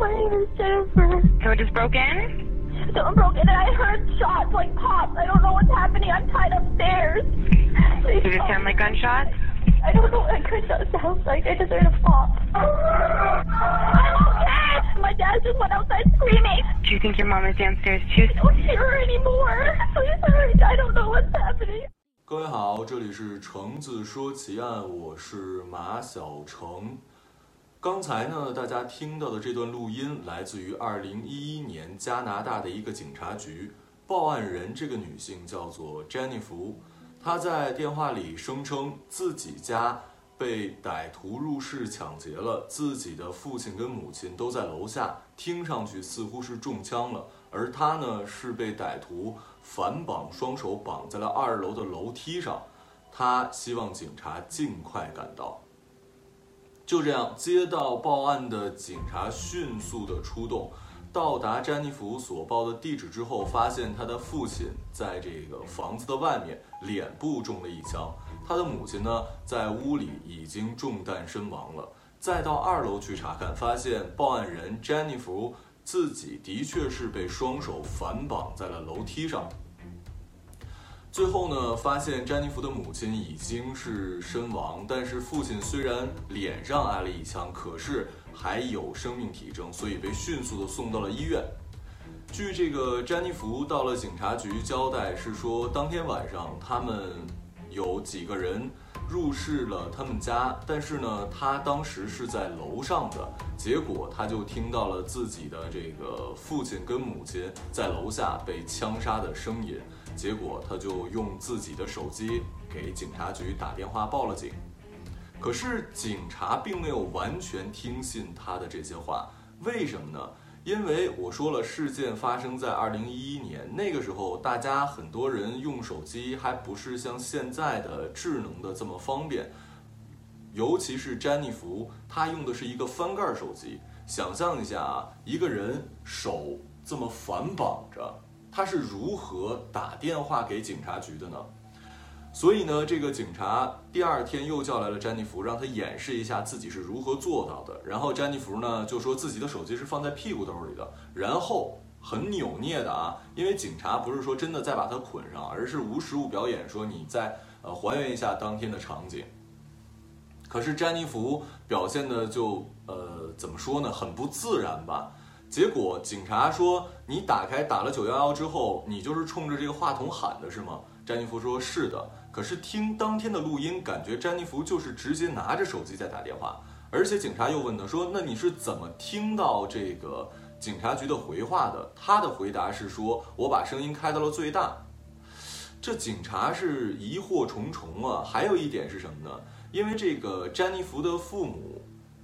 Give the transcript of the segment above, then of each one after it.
My name is Jennifer. Someone just broke in? Someone broke in and I heard shots like pops. I don't know what's happening. I'm tied upstairs. Please Does it help sound me. like gunshots? I don't know what it could sound like. I just heard a pop. I'm okay. My dad just went outside screaming. Do you think your mom is downstairs too? I don't hear her anymore. Please hurry. I don't know what's happening. 各位好，这里是橙子说奇案，我是马小橙。 刚才呢，大家听到的这段录音来自于2011年加拿大的一个警察局，报案人这个女性叫做詹妮弗，她在电话里声称自己家被歹徒入室抢劫了，自己的父亲跟母亲都在楼下，听上去似乎是中枪了，而她呢是被歹徒反绑，双手绑在了二楼的楼梯上。她希望警察尽快赶到。就这样，接到报案的警察迅速的出动，到达詹妮弗所报的地址之后，发现她的父亲在这个房子的外面，脸部中了一枪。他的母亲呢，在屋里已经中弹身亡了。再到二楼去查看，发现报案人詹妮弗自己的确是被双手反绑在了楼梯上。最后呢，发现詹妮弗的母亲已经是身亡，但是父亲虽然脸上挨了一枪，可是还有生命体征，所以被迅速的送到了医院。据这个詹妮弗到了警察局交代，是说当天晚上他们有几个人入室了他们家，但是呢，他当时是在楼上的，结果他就听到了自己的这个父亲跟母亲在楼下被枪杀的声音。结果他就用自己的手机给警察局打电话报了警，可是警察并没有完全听信他的这些话，为什么呢？因为我说了，事件发生在二零一一年，那个时候大家很多人用手机还不是像现在的智能的这么方便，尤其是詹妮弗，她用的是一个翻盖手机。想象一下啊，一个人手这么反绑着。他是如何打电话给警察局的呢？所以呢，这个警察第二天又叫来了詹妮弗，让他演示一下自己是如何做到的。然后詹妮弗呢就说自己的手机是放在屁股兜里的，然后很扭捏的啊，因为警察不是说真的在把他捆上，而是无实物表演，说你再呃还原一下当天的场景。可是詹妮弗表现的就呃怎么说呢，很不自然吧。结果警察说：“你打开打了九幺幺之后，你就是冲着这个话筒喊的是吗？”詹妮弗说：“是的。”可是听当天的录音，感觉詹妮弗就是直接拿着手机在打电话。而且警察又问他说：“那你是怎么听到这个警察局的回话的？”他的回答是说：“我把声音开到了最大。”这警察是疑惑重重啊。还有一点是什么呢？因为这个詹妮弗的父母。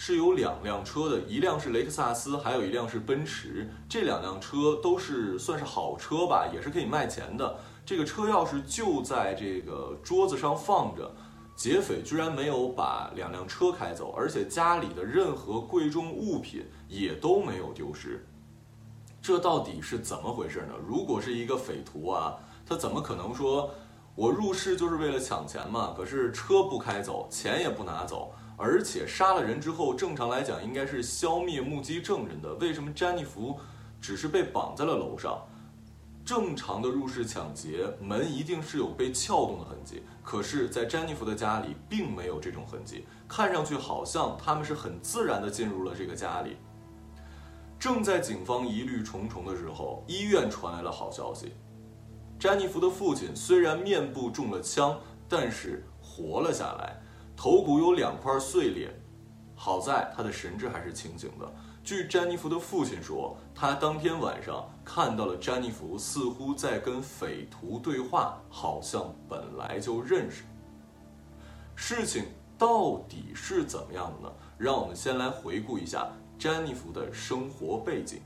是有两辆车的，一辆是雷克萨斯，还有一辆是奔驰。这两辆车都是算是好车吧，也是可以卖钱的。这个车钥匙就在这个桌子上放着，劫匪居然没有把两辆车开走，而且家里的任何贵重物品也都没有丢失。这到底是怎么回事呢？如果是一个匪徒啊，他怎么可能说我入室就是为了抢钱嘛？可是车不开走，钱也不拿走。而且杀了人之后，正常来讲应该是消灭目击证人的。为什么詹妮弗只是被绑在了楼上？正常的入室抢劫，门一定是有被撬动的痕迹。可是，在詹妮弗的家里并没有这种痕迹，看上去好像他们是很自然地进入了这个家里。正在警方疑虑重重的时候，医院传来了好消息：詹妮弗的父亲虽然面部中了枪，但是活了下来。头骨有两块碎裂，好在他的神志还是清醒的。据詹妮弗的父亲说，他当天晚上看到了詹妮弗似乎在跟匪徒对话，好像本来就认识。事情到底是怎么样的呢？让我们先来回顾一下詹妮弗的生活背景。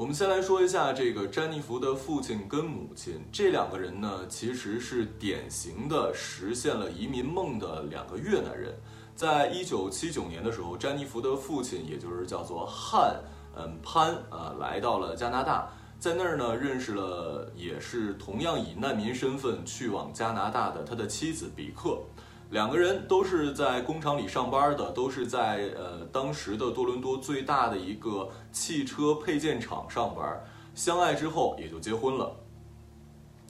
我们先来说一下这个詹妮弗的父亲跟母亲，这两个人呢，其实是典型的实现了移民梦的两个越南人。在一九七九年的时候，詹妮弗的父亲，也就是叫做汉嗯潘啊，来到了加拿大，在那儿呢认识了，也是同样以难民身份去往加拿大的他的妻子比克。两个人都是在工厂里上班的，都是在呃当时的多伦多最大的一个汽车配件厂上班。相爱之后也就结婚了。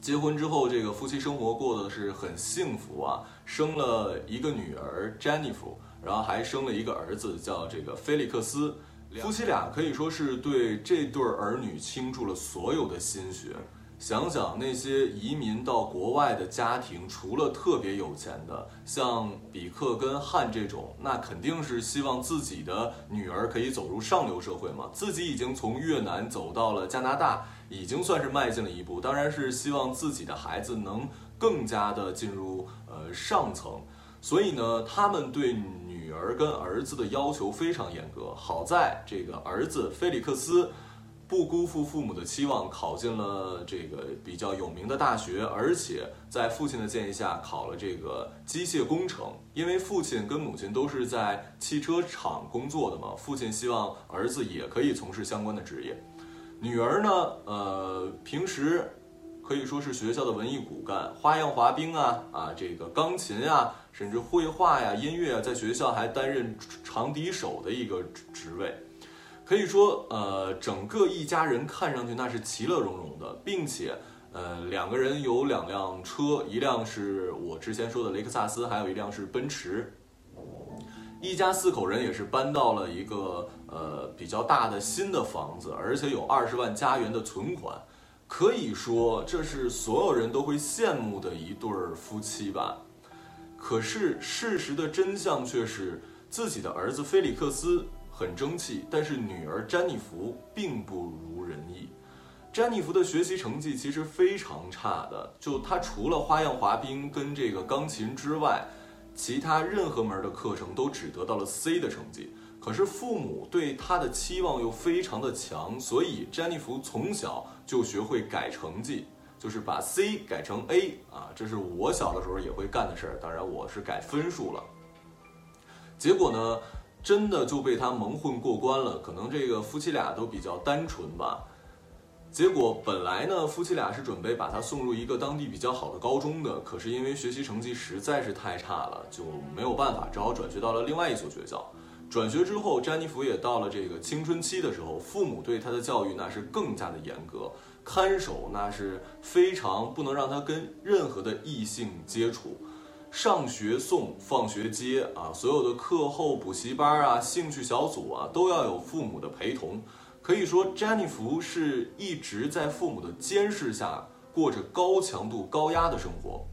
结婚之后，这个夫妻生活过得是很幸福啊，生了一个女儿 Jennifer，然后还生了一个儿子叫这个菲利克斯。夫妻俩可以说是对这对儿女倾注了所有的心血。想想那些移民到国外的家庭，除了特别有钱的，像比克跟汉这种，那肯定是希望自己的女儿可以走入上流社会嘛。自己已经从越南走到了加拿大，已经算是迈进了一步，当然是希望自己的孩子能更加的进入呃上层。所以呢，他们对女儿跟儿子的要求非常严格。好在这个儿子菲利克斯。不辜负父母的期望，考进了这个比较有名的大学，而且在父亲的建议下考了这个机械工程。因为父亲跟母亲都是在汽车厂工作的嘛，父亲希望儿子也可以从事相关的职业。女儿呢，呃，平时可以说是学校的文艺骨干，花样滑冰啊，啊，这个钢琴啊，甚至绘画呀、音乐啊，在学校还担任长笛手的一个职位。可以说，呃，整个一家人看上去那是其乐融融的，并且，呃，两个人有两辆车，一辆是我之前说的雷克萨斯，还有一辆是奔驰。一家四口人也是搬到了一个呃比较大的新的房子，而且有二十万加元的存款，可以说这是所有人都会羡慕的一对儿夫妻吧。可是事实的真相却是，自己的儿子菲利克斯。很争气，但是女儿詹妮弗并不如人意。詹妮弗的学习成绩其实非常差的，就她除了花样滑冰跟这个钢琴之外，其他任何门的课程都只得到了 C 的成绩。可是父母对她的期望又非常的强，所以詹妮弗从小就学会改成绩，就是把 C 改成 A 啊，这是我小的时候也会干的事儿。当然我是改分数了。结果呢？真的就被他蒙混过关了，可能这个夫妻俩都比较单纯吧。结果本来呢，夫妻俩是准备把他送入一个当地比较好的高中的，可是因为学习成绩实在是太差了，就没有办法，只好转学到了另外一所学校。转学之后，詹妮弗也到了这个青春期的时候，父母对她的教育那是更加的严格，看守那是非常不能让她跟任何的异性接触。上学送，放学接啊，所有的课后补习班啊、兴趣小组啊，都要有父母的陪同。可以说，詹妮弗是一直在父母的监视下过着高强度、高压的生活。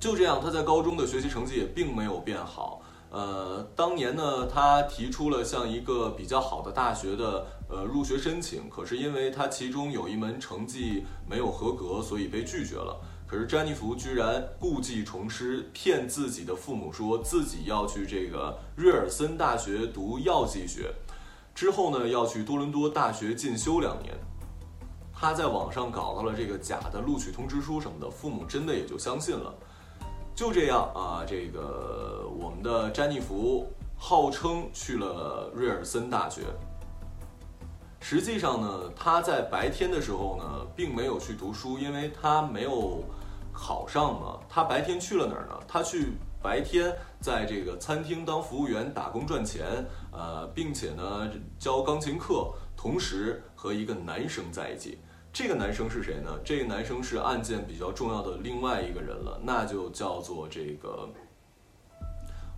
就这样，他在高中的学习成绩也并没有变好。呃，当年呢，他提出了向一个比较好的大学的呃入学申请，可是因为他其中有一门成绩没有合格，所以被拒绝了。可是詹妮弗居然故技重施，骗自己的父母说自己要去这个瑞尔森大学读药剂学，之后呢要去多伦多大学进修两年。他在网上搞到了这个假的录取通知书什么的，父母真的也就相信了。就这样啊，这个我们的詹妮弗号称去了瑞尔森大学。实际上呢，他在白天的时候呢，并没有去读书，因为他没有考上嘛。他白天去了哪儿呢？他去白天在这个餐厅当服务员打工赚钱，呃，并且呢教钢琴课，同时和一个男生在一起。这个男生是谁呢？这个男生是案件比较重要的另外一个人了，那就叫做这个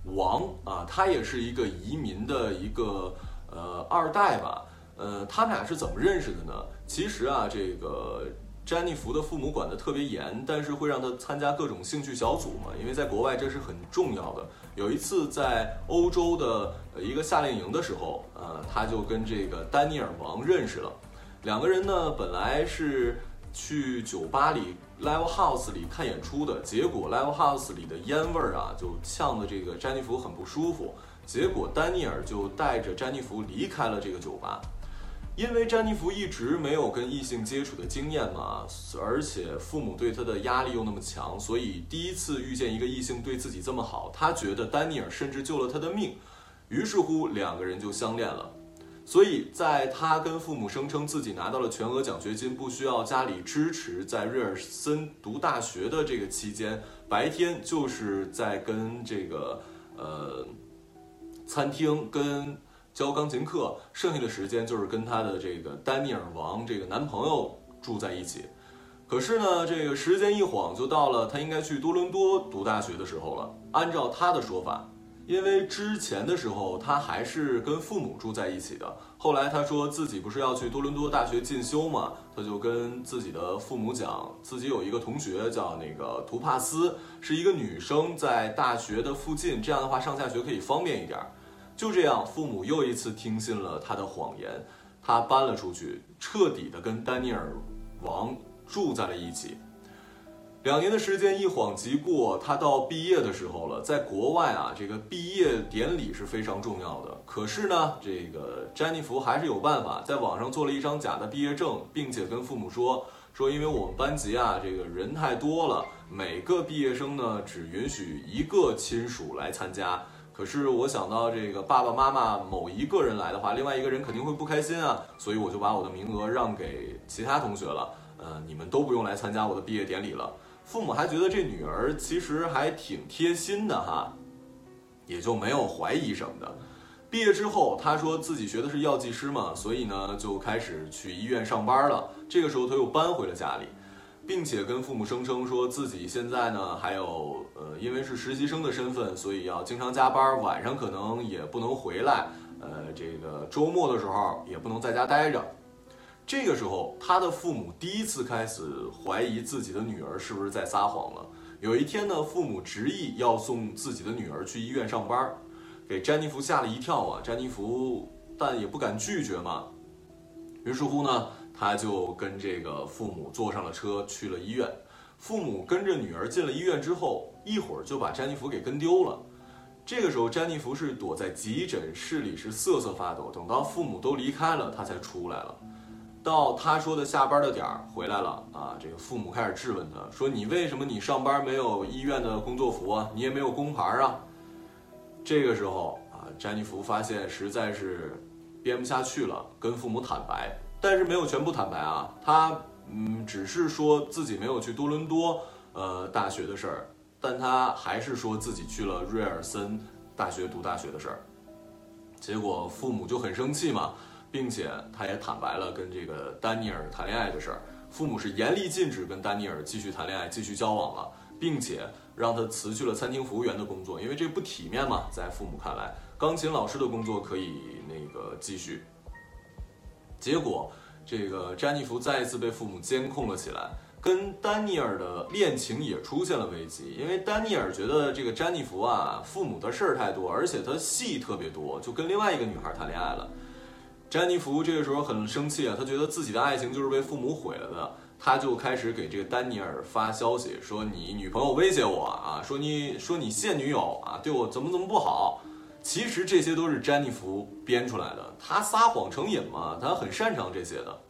王啊，他也是一个移民的一个呃二代吧。呃，他们俩是怎么认识的呢？其实啊，这个詹妮弗的父母管得特别严，但是会让他参加各种兴趣小组嘛，因为在国外这是很重要的。有一次在欧洲的一个夏令营的时候，呃，他就跟这个丹尼尔王认识了。两个人呢，本来是去酒吧里 live house 里看演出的，结果 live house 里的烟味儿啊，就呛得这个詹妮弗很不舒服。结果丹尼尔就带着詹妮弗离开了这个酒吧。因为詹妮弗一直没有跟异性接触的经验嘛，而且父母对她的压力又那么强，所以第一次遇见一个异性对自己这么好，她觉得丹尼尔甚至救了她的命，于是乎两个人就相恋了。所以在他跟父母声称自己拿到了全额奖学金，不需要家里支持，在瑞尔森读大学的这个期间，白天就是在跟这个呃餐厅跟教钢琴课，剩下的时间就是跟他的这个丹尼尔王这个男朋友住在一起。可是呢，这个时间一晃就到了他应该去多伦多读大学的时候了。按照他的说法。因为之前的时候他还是跟父母住在一起的，后来他说自己不是要去多伦多大学进修嘛，他就跟自己的父母讲，自己有一个同学叫那个图帕斯，是一个女生，在大学的附近，这样的话上下学可以方便一点。就这样，父母又一次听信了他的谎言，他搬了出去，彻底的跟丹尼尔王住在了一起。两年的时间一晃即过，他到毕业的时候了。在国外啊，这个毕业典礼是非常重要的。可是呢，这个詹妮弗还是有办法，在网上做了一张假的毕业证，并且跟父母说说，因为我们班级啊，这个人太多了，每个毕业生呢只允许一个亲属来参加。可是我想到这个爸爸妈妈某一个人来的话，另外一个人肯定会不开心啊，所以我就把我的名额让给其他同学了。呃，你们都不用来参加我的毕业典礼了。父母还觉得这女儿其实还挺贴心的哈，也就没有怀疑什么的。毕业之后，他说自己学的是药剂师嘛，所以呢就开始去医院上班了。这个时候他又搬回了家里，并且跟父母声称说自己现在呢还有呃，因为是实习生的身份，所以要经常加班，晚上可能也不能回来，呃，这个周末的时候也不能在家待着。这个时候，他的父母第一次开始怀疑自己的女儿是不是在撒谎了。有一天呢，父母执意要送自己的女儿去医院上班，给詹妮弗吓了一跳啊！詹妮弗但也不敢拒绝嘛。于是乎呢，他就跟这个父母坐上了车去了医院。父母跟着女儿进了医院之后，一会儿就把詹妮弗给跟丢了。这个时候，詹妮弗是躲在急诊室里，是瑟瑟发抖。等到父母都离开了，他才出来了。到他说的下班的点儿回来了啊，这个父母开始质问他说：“你为什么你上班没有医院的工作服啊？你也没有工牌啊？”这个时候啊，詹妮弗发现实在是编不下去了，跟父母坦白，但是没有全部坦白啊，他嗯只是说自己没有去多伦多呃大学的事儿，但他还是说自己去了瑞尔森大学读大学的事儿，结果父母就很生气嘛。并且他也坦白了跟这个丹尼尔谈恋爱的事儿，父母是严厉禁止跟丹尼尔继续谈恋爱、继续交往了，并且让他辞去了餐厅服务员的工作，因为这不体面嘛，在父母看来，钢琴老师的工作可以那个继续。结果，这个詹妮弗再一次被父母监控了起来，跟丹尼尔的恋情也出现了危机，因为丹尼尔觉得这个詹妮弗啊，父母的事儿太多，而且他戏特别多，就跟另外一个女孩谈恋爱了。詹妮弗这个时候很生气啊，她觉得自己的爱情就是被父母毁了的，她就开始给这个丹尼尔发消息，说你女朋友威胁我啊，说你说你现女友啊对我怎么怎么不好，其实这些都是詹妮弗编出来的，她撒谎成瘾嘛，她很擅长这些的。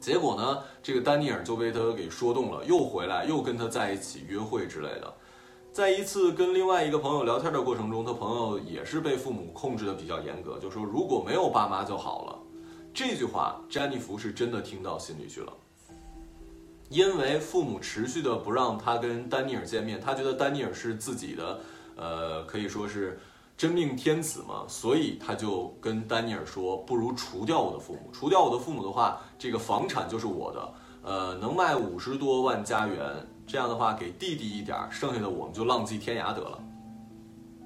结果呢，这个丹尼尔就被他给说动了，又回来又跟他在一起约会之类的。在一次跟另外一个朋友聊天的过程中，他朋友也是被父母控制的比较严格，就说如果没有爸妈就好了。这句话，詹妮弗是真的听到心里去了。因为父母持续的不让他跟丹尼尔见面，他觉得丹尼尔是自己的，呃，可以说是真命天子嘛，所以他就跟丹尼尔说，不如除掉我的父母，除掉我的父母的话，这个房产就是我的，呃，能卖五十多万加元。这样的话，给弟弟一点儿，剩下的我们就浪迹天涯得了。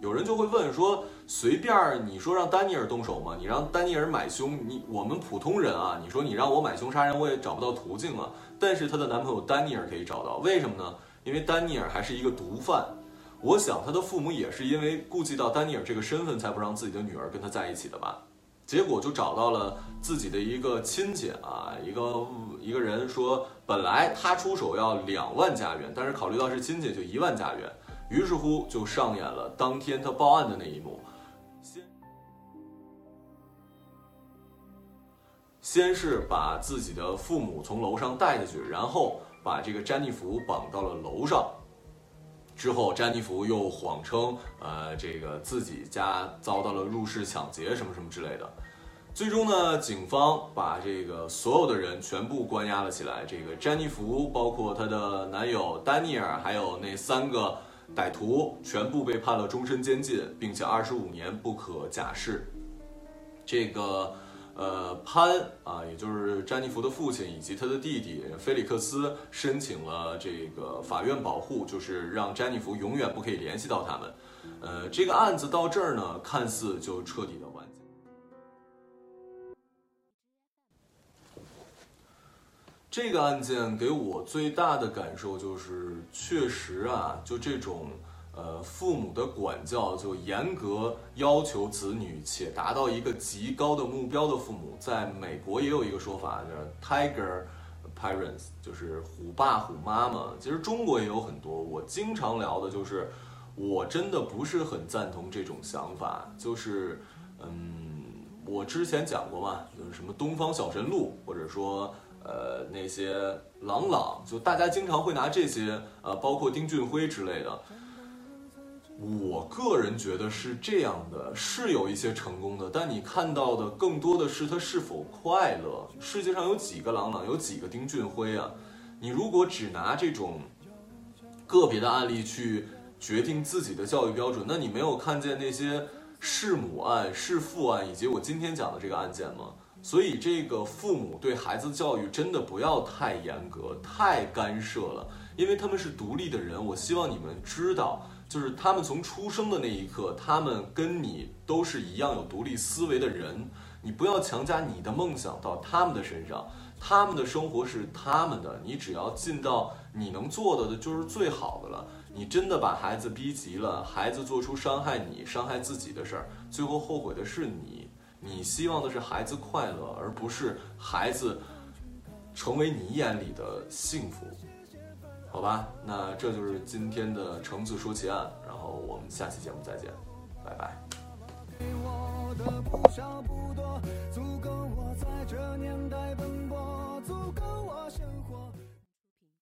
有人就会问说：“随便你说让丹尼尔动手吗？你让丹尼尔买凶，你我们普通人啊，你说你让我买凶杀人，我也找不到途径啊。但是她的男朋友丹尼尔可以找到，为什么呢？因为丹尼尔还是一个毒贩。我想他的父母也是因为顾及到丹尼尔这个身份，才不让自己的女儿跟他在一起的吧。”结果就找到了自己的一个亲戚啊，一个一个人说，本来他出手要两万加元，但是考虑到是亲戚，就一万加元。于是乎就上演了当天他报案的那一幕。先先是把自己的父母从楼上带下去，然后把这个詹妮弗绑到了楼上。之后，詹妮弗又谎称，呃，这个自己家遭到了入室抢劫，什么什么之类的。最终呢，警方把这个所有的人全部关押了起来。这个詹妮弗，包括她的男友丹尼尔，还有那三个歹徒，全部被判了终身监禁，并且二十五年不可假释。这个，呃，潘啊，也就是詹妮弗的父亲以及他的弟弟菲利克斯，申请了这个法院保护，就是让詹妮弗永远不可以联系到他们。呃，这个案子到这儿呢，看似就彻底的完结。这个案件给我最大的感受就是，确实啊，就这种呃父母的管教就严格要求子女且达到一个极高的目标的父母，在美国也有一个说法叫 “tiger parents”，就是虎爸虎妈嘛。其实中国也有很多，我经常聊的就是，我真的不是很赞同这种想法。就是嗯，我之前讲过嘛，就是什么东方小神鹿，或者说。呃，那些朗朗，就大家经常会拿这些，呃，包括丁俊晖之类的。我个人觉得是这样的，是有一些成功的，但你看到的更多的是他是否快乐。世界上有几个朗朗，有几个丁俊晖啊？你如果只拿这种个别的案例去决定自己的教育标准，那你没有看见那些弑母案、弑父案，以及我今天讲的这个案件吗？所以，这个父母对孩子教育真的不要太严格、太干涉了，因为他们是独立的人。我希望你们知道，就是他们从出生的那一刻，他们跟你都是一样有独立思维的人。你不要强加你的梦想到他们的身上，他们的生活是他们的，你只要尽到你能做到的，就是最好的了。你真的把孩子逼急了，孩子做出伤害你、伤害自己的事儿，最后后悔的是你。你希望的是孩子快乐，而不是孩子成为你眼里的幸福，好吧，那这就是今天的橙子说奇案，然后我们下期节目再见，拜拜。我的不少不多，足够我在这年代奔波，足够我生活。